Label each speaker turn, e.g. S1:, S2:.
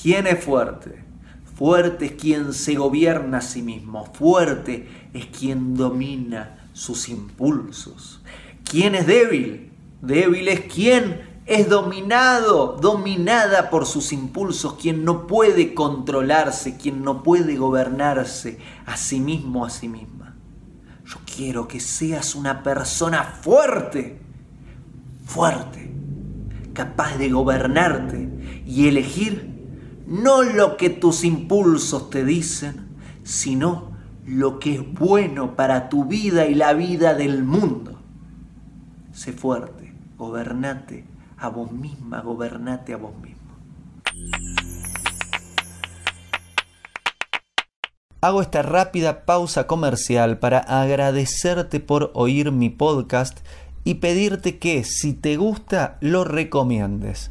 S1: ¿Quién es fuerte? Fuerte es quien se gobierna a sí mismo. Fuerte es quien domina sus impulsos. ¿Quién es débil? Débil es quien es dominado, dominada por sus impulsos, quien no puede controlarse, quien no puede gobernarse a sí mismo, a sí misma. Yo quiero que seas una persona fuerte, fuerte, capaz de gobernarte y elegir no lo que tus impulsos te dicen, sino lo que es bueno para tu vida y la vida del mundo. Sé fuerte, gobernate a vos misma, gobernate a vos mismo.
S2: Hago esta rápida pausa comercial para agradecerte por oír mi podcast y pedirte que si te gusta lo recomiendes.